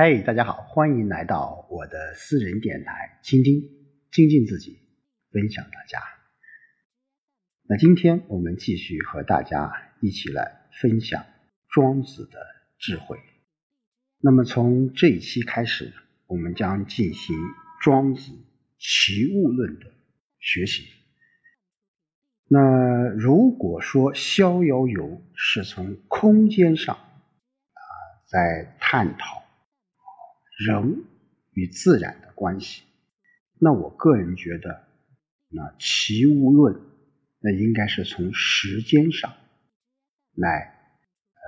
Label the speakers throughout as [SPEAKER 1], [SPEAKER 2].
[SPEAKER 1] 嘿，大家好，欢迎来到我的私人电台，倾听、精进自己，分享大家。那今天我们继续和大家一起来分享庄子的智慧。那么从这一期开始，我们将进行庄子齐物论的学习。那如果说逍遥游是从空间上啊在探讨。人与自然的关系，那我个人觉得，那齐物论那应该是从时间上来呃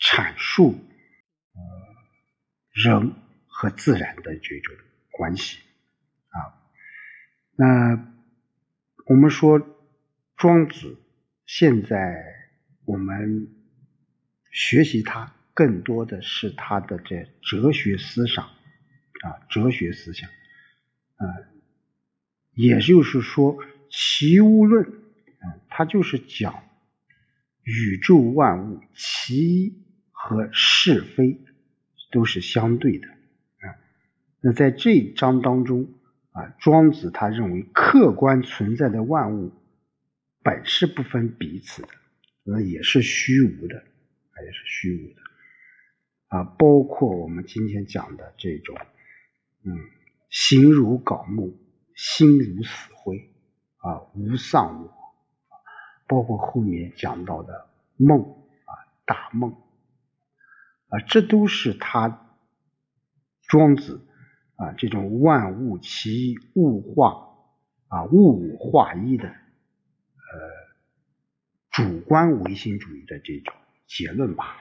[SPEAKER 1] 阐述呃人和自然的这种关系啊。那我们说庄子，现在我们学习他。更多的是他的这哲学思想啊，哲学思想，啊，也就是说，齐物论啊，它就是讲宇宙万物其一和是非都是相对的啊。那在这一章当中啊，庄子他认为客观存在的万物本是不分彼此的，那也是虚无的，也是虚无的。啊，包括我们今天讲的这种，嗯，形如槁木，心如死灰，啊，无丧我，包括后面讲到的梦，啊，大梦，啊，这都是他庄子啊这种万物齐物化，啊，物物化一的，呃，主观唯心主义的这种结论吧。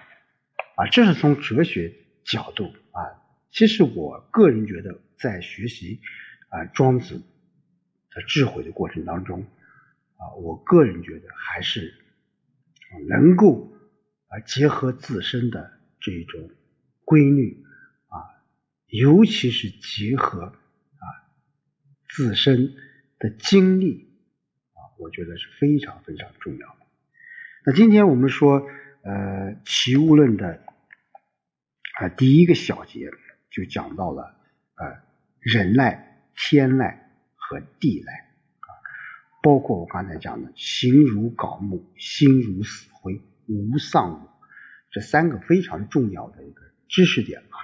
[SPEAKER 1] 啊，这是从哲学角度啊。其实我个人觉得，在学习啊庄子的智慧的过程当中啊，我个人觉得还是能够啊结合自身的这种规律啊，尤其是结合啊自身的经历啊，我觉得是非常非常重要的。那今天我们说。呃，齐物论的啊第一个小节就讲到了呃人赖、天赖和地赖啊，包括我刚才讲的形如槁木、心如死灰、无丧我这三个非常重要的一个知识点吧。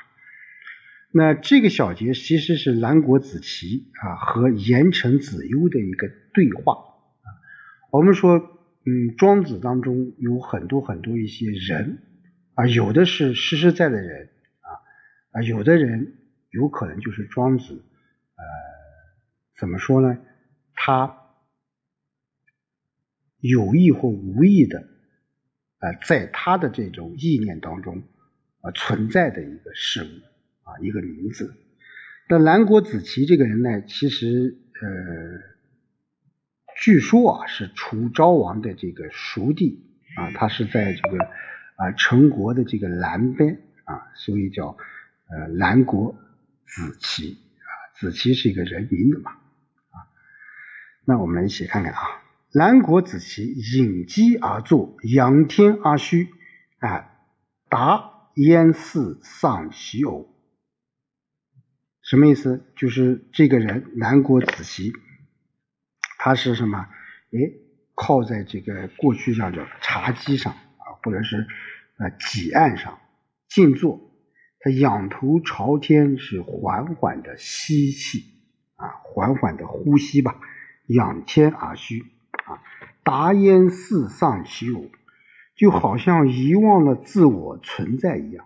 [SPEAKER 1] 那这个小节其实是南国子期啊和盐城子优的一个对话啊，我们说。嗯，庄子当中有很多很多一些人啊，有的是实实在在的人啊啊，有的人有可能就是庄子，呃，怎么说呢？他有意或无意的啊，在他的这种意念当中啊存在的一个事物啊，一个名字。那南国子期这个人呢，其实呃。据说啊，是楚昭王的这个叔弟啊，他是在这个啊陈国的这个南边啊，所以叫呃南国子期啊，子期是一个人名的嘛啊。那我们一起看看啊，南国子期隐机而坐，仰天而虚啊，达焉似丧其偶。什么意思？就是这个人南国子期。他是什么？哎，靠在这个过去叫做茶几上啊，或者是呃几案上静坐。他仰头朝天，是缓缓的吸气啊，缓缓的呼吸吧，仰天而虚啊，达焉似丧其我，就好像遗忘了自我存在一样。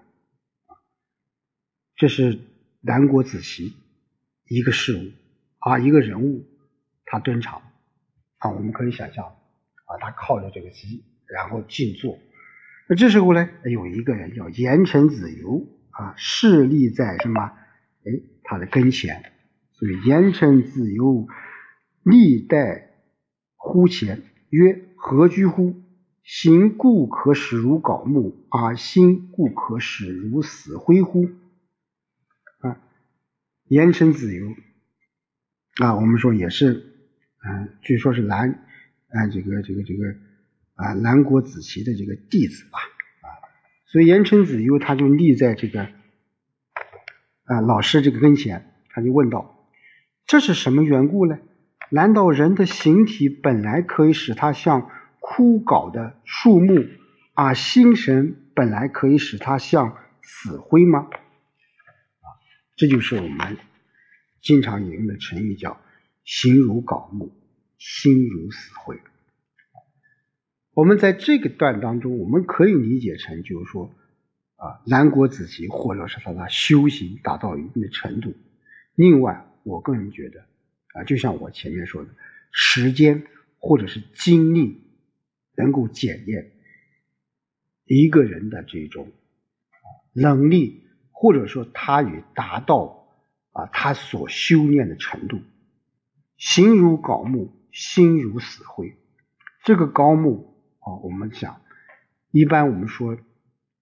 [SPEAKER 1] 这是南国子期一个事物啊，一个人物。他登场啊，我们可以想象啊，他靠着这个席，然后静坐。那这时候呢，有一个人叫言承子游啊，侍立在什么？哎，他的跟前。所以言承子游立待乎前，曰：“何居乎？行故可使如槁木，而心故可使如死灰乎？”啊，言承子游啊，我们说也是。嗯，据说是南啊这个这个这个啊南国子期的这个弟子吧啊，所以言承子游他就立在这个啊老师这个跟前，他就问道：“这是什么缘故呢？难道人的形体本来可以使他像枯槁的树木，而心神本来可以使他像死灰吗？”啊，这就是我们经常引用的成语，叫“形如槁木，心如死灰”。我们在这个段当中，我们可以理解成，就是说，啊，南国子集或者是他的修行达到一定的程度。另外，我个人觉得，啊，就像我前面说的，时间或者是精力能够检验一个人的这种能力，或者说他与达到啊他所修炼的程度。形如槁木，心如死灰。这个高木。啊，我们讲，一般我们说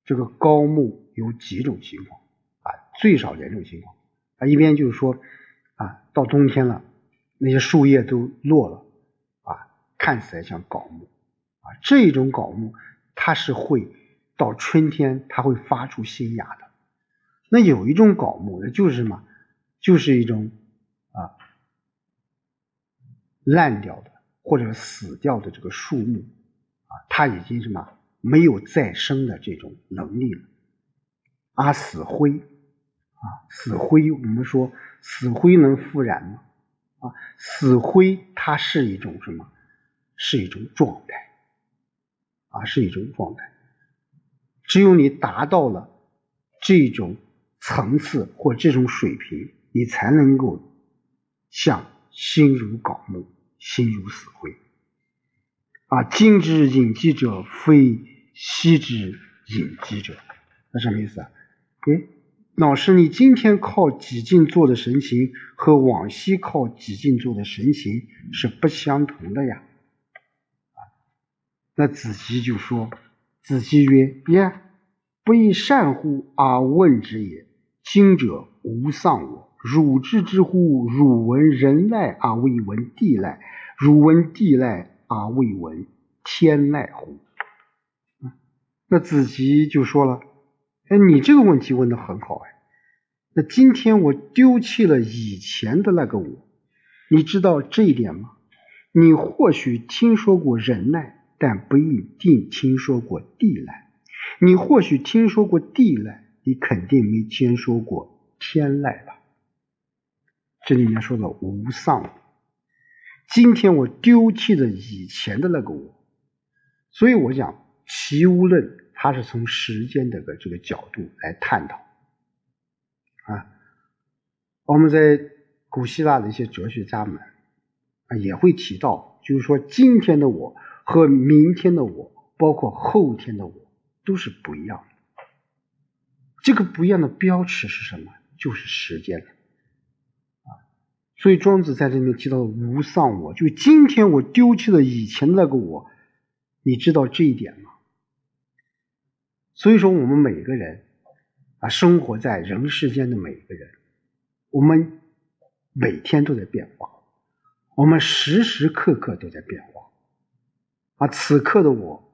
[SPEAKER 1] 这个高木有几种情况啊，最少两种情况啊，一边就是说啊，到冬天了，那些树叶都落了啊，看起来像槁木啊，这种槁木它是会到春天它会发出新芽的。那有一种槁木，那就是什么？就是一种啊烂掉的或者死掉的这个树木。啊，它已经什么没有再生的这种能力了，啊，死灰啊，死灰，我们说死灰能复燃吗？啊，死灰它是一种什么？是一种状态，啊，是一种状态。只有你达到了这种层次或这种水平，你才能够像心如槁木，心如死灰。啊，今之隐疾者，非昔之隐疾者。那什么意思啊？哎，老师，你今天靠几境做的神情，和往昔靠几境做的神情是不相同的呀。那子集就说：“子集曰：耶，不亦善乎而问之也。今者无丧我，汝知之乎？汝闻人籁而未闻地籁，汝闻地籁。”而，未闻天籁乎？那子集就说了：“哎，你这个问题问的很好哎。那今天我丢弃了以前的那个我，你知道这一点吗？你或许听说过人赖，但不一定听说过地籁。你或许听说过地籁，你肯定没听说过天籁吧？这里面说的无丧。”今天我丢弃了以前的那个我，所以我讲齐物论，它是从时间这个这个角度来探讨啊。我们在古希腊的一些哲学家们啊也会提到，就是说今天的我和明天的我，包括后天的我，都是不一样的。这个不一样的标尺是什么？就是时间。所以庄子在这里面提到无丧我，就今天我丢弃了以前的那个我，你知道这一点吗？所以说我们每个人啊，生活在人世间的每一个人，我们每天都在变化，我们时时刻刻都在变化啊。此刻的我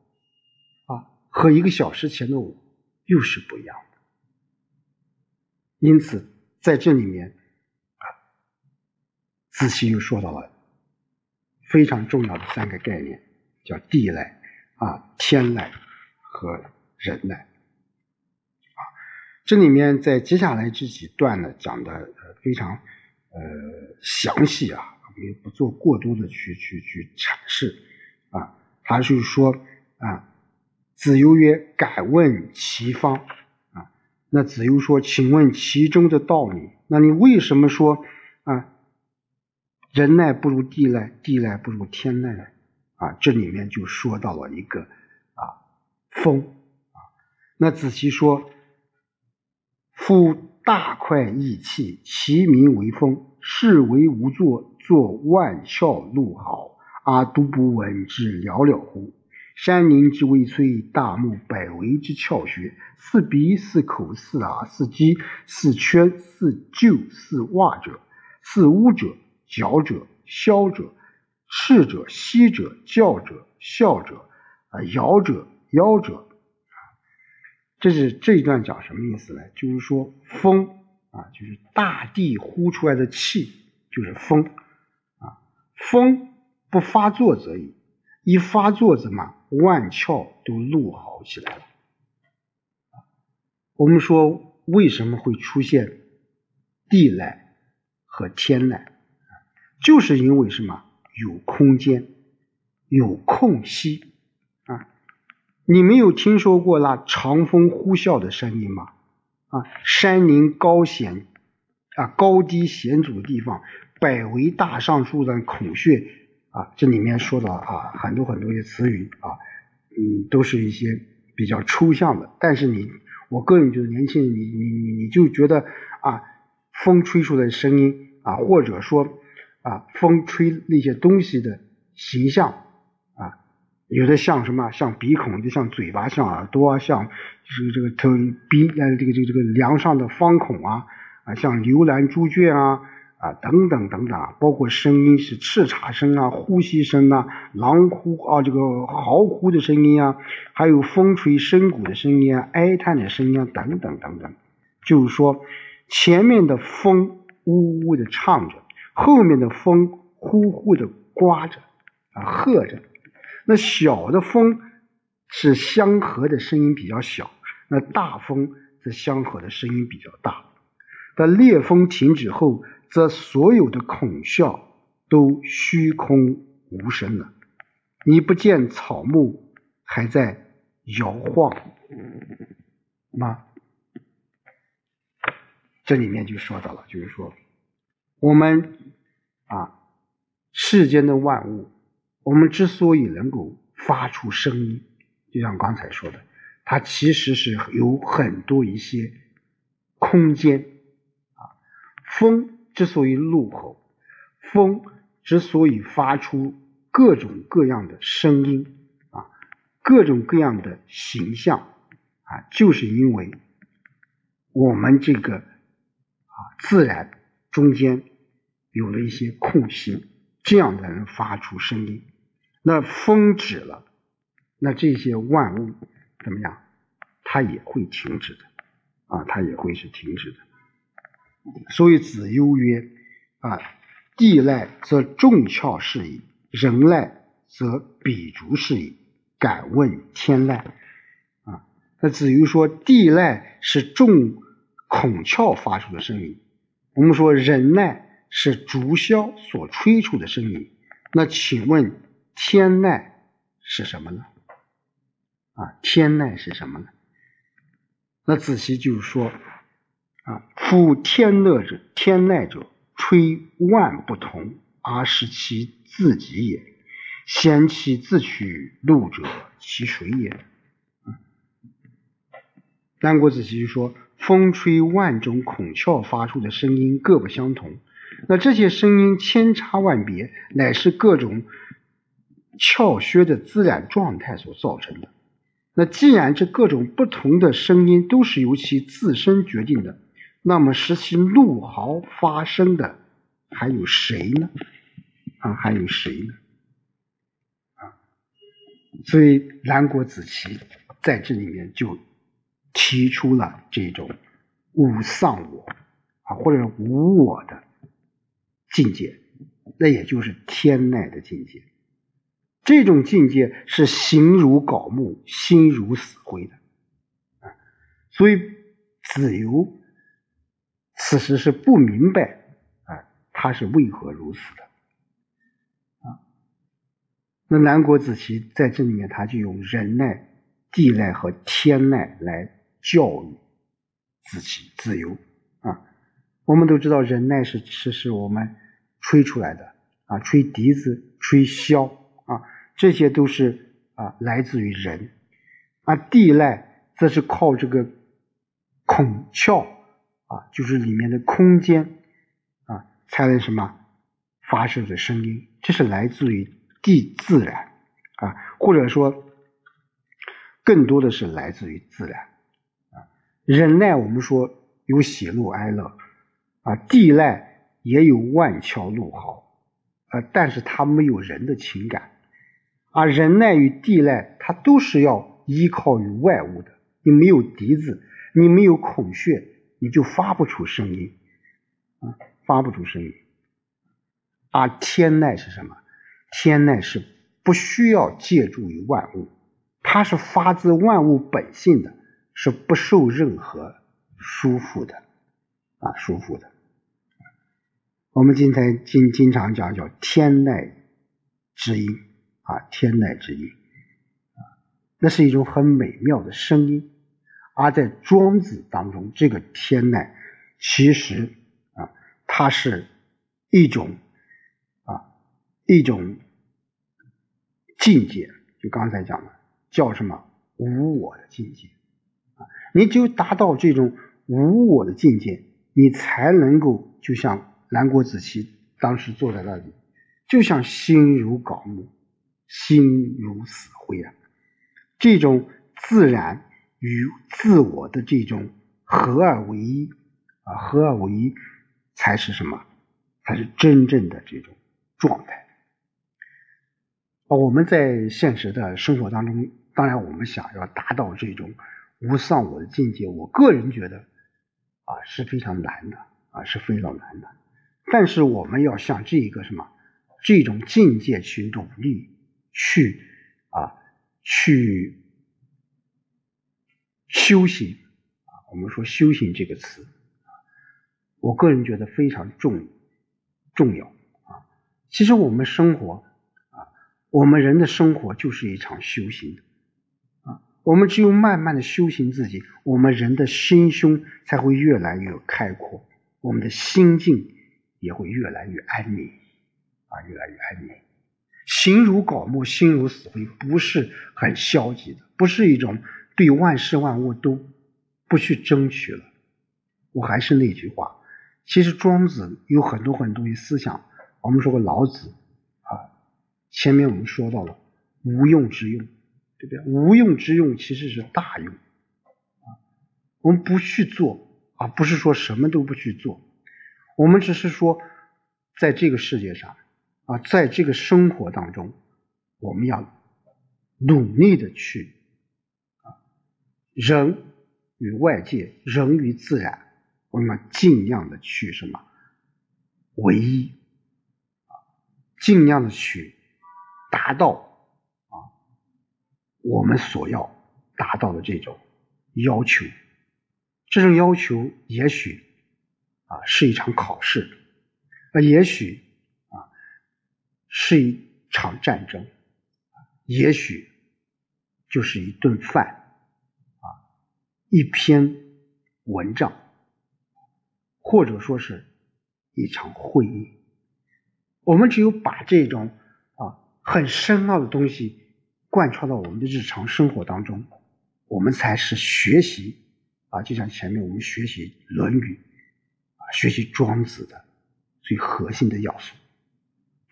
[SPEAKER 1] 啊，和一个小时前的我又是不一样的。因此在这里面。子期又说到了非常重要的三个概念，叫地籁啊、天籁和人籁啊。这里面在接下来这几段呢讲的非常呃详细啊，我们不做过多的去去去阐释啊。他是说啊，子游曰：“敢问其方啊？”那子游说：“请问其中的道理？那你为什么说啊？”人籁不如地籁，地籁不如天籁呢？啊，这里面就说到了一个啊风啊。那子期说：“夫大块意气，其名为风。是为无作，作万窍怒号，而独不闻之寥寥乎？山林之微摧，大木百围之窍穴，似鼻，似口，似耳，似鸡，似圈，似臼，似袜者，似乌者。”角者、消者、斥者、息者、叫者、笑者、啊摇者、夭者，这是这一段讲什么意思呢？就是说风啊，就是大地呼出来的气就是风啊，风不发作则已，一发作则嘛，万窍都怒嚎起来了。我们说为什么会出现地籁和天籁？就是因为什么？有空间，有空隙啊！你没有听说过那长风呼啸的声音吗？啊，山林高险啊，高低险阻的地方，百围大上树的孔穴啊，这里面说的啊，很多很多的词语啊，嗯，都是一些比较抽象的。但是你，我个人觉得，年轻人，你你你你就觉得啊，风吹出的声音啊，或者说。啊，风吹那些东西的形象啊，有的像什么？像鼻孔，就像嘴巴，像耳朵，像这个这个头鼻呃这个这个这个梁上的方孔啊啊，像牛栏猪圈啊啊等等等等，包括声音是叱咤声啊、呼吸声啊、狼呼啊这个嚎呼的声音啊，还有风吹深谷的声音啊、哀叹的声音啊等等等等，就是说前面的风呜呜的唱着。后面的风呼呼的刮着啊，喝着。那小的风是相和的声音比较小，那大风则相和的声音比较大。但烈风停止后，则所有的孔窍都虚空无声了。你不见草木还在摇晃吗？这里面就说到了，就是说。我们啊，世间的万物，我们之所以能够发出声音，就像刚才说的，它其实是有很多一些空间啊。风之所以怒吼，风之所以发出各种各样的声音啊，各种各样的形象啊，就是因为我们这个啊自然。中间有了一些空隙，这样才能发出声音。那风止了，那这些万物怎么样？它也会停止的啊，它也会是停止的。所以子悠曰：“啊，地籁则众窍是矣，人籁则彼竹是矣。敢问天籁？”啊，那子悠说，地籁是众孔窍发出的声音。我们说忍耐是竹箫所吹出的声音，那请问天籁是什么呢？啊，天籁是什么呢？那子期就是说啊，夫天乐者，天籁者，吹万不同而使其自己也。先其自取路者，其谁也？三国子期就说。风吹万种孔窍发出的声音各不相同，那这些声音千差万别，乃是各种窍穴的自然状态所造成的。那既然这各种不同的声音都是由其自身决定的，那么使其怒嚎发声的还有谁呢？啊，还有谁呢？啊，所以南国子期在这里面就。提出了这种无丧我啊，或者无我的境界，那也就是天籁的境界。这种境界是形如槁木，心如死灰的啊。所以子游此时是不明白啊，他是为何如此的啊。那南国子期在这里面，他就用人籁、地籁和天籁来。教育自己自由啊！我们都知道，忍耐是是是我们吹出来的啊，吹笛子、吹箫啊，这些都是啊来自于人啊。地籁则是靠这个孔窍啊，就是里面的空间啊，才能什么发射的声音，这是来自于地自然啊，或者说更多的是来自于自然。忍耐，我们说有喜怒哀乐啊，地籁也有万窍怒嚎啊，但是它没有人的情感啊。忍耐与地籁，它都是要依靠于外物的。你没有笛子，你没有孔穴，你就发不出声音啊，发不出声音。而天籁是什么？天籁是不需要借助于万物，它是发自万物本性的，是不受任何束缚的啊，束缚的。我们今天经经常讲叫天籁之音啊，天籁之音，那是一种很美妙的声音。而在庄子当中，这个天籁其实啊，它是一种啊一种境界。就刚才讲的，叫什么无我的境界？你只有达到这种无我的境界，你才能够就像南国子期当时坐在那里，就像心如槁木，心如死灰啊，这种自然。与自我的这种合二为一啊，合二为一才是什么？才是真正的这种状态！我们在现实的生活当中，当然我们想要达到这种无上我的境界，我个人觉得啊是非常难的啊是非常难的。但是我们要向这一个什么这种境界去努力，去啊去。修行啊，我们说修行这个词，我个人觉得非常重重要啊。其实我们生活啊，我们人的生活就是一场修行啊。我们只有慢慢的修行自己，我们人的心胸才会越来越开阔，我们的心境也会越来越安宁啊，越来越安宁。形如槁木，心如死灰，不是很消极的，不是一种。对万事万物都不去争取了，我还是那句话，其实庄子有很多很多的思想，我们说过老子啊，前面我们说到了无用之用，对不对？无用之用其实是大用啊，我们不去做啊，不是说什么都不去做，我们只是说在这个世界上啊，在这个生活当中，我们要努力的去。啊人与外界，人与自然，我们尽量的去什么唯一啊，尽量的去达到我们所要达到的这种要求。这种要求也许啊是一场考试，啊也许啊是一场战争，也许就是一顿饭。啊一篇文章，或者说是一场会议，我们只有把这种啊很深奥的东西贯穿到我们的日常生活当中，我们才是学习啊，就像前面我们学习《论语》啊，学习庄子的最核心的要素。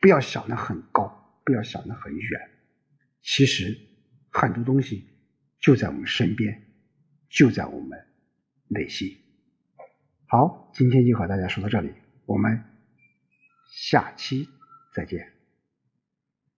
[SPEAKER 1] 不要想的很高，不要想的很远，其实很多东西就在我们身边。就在我们内心。好，今天就和大家说到这里，我们下期再见。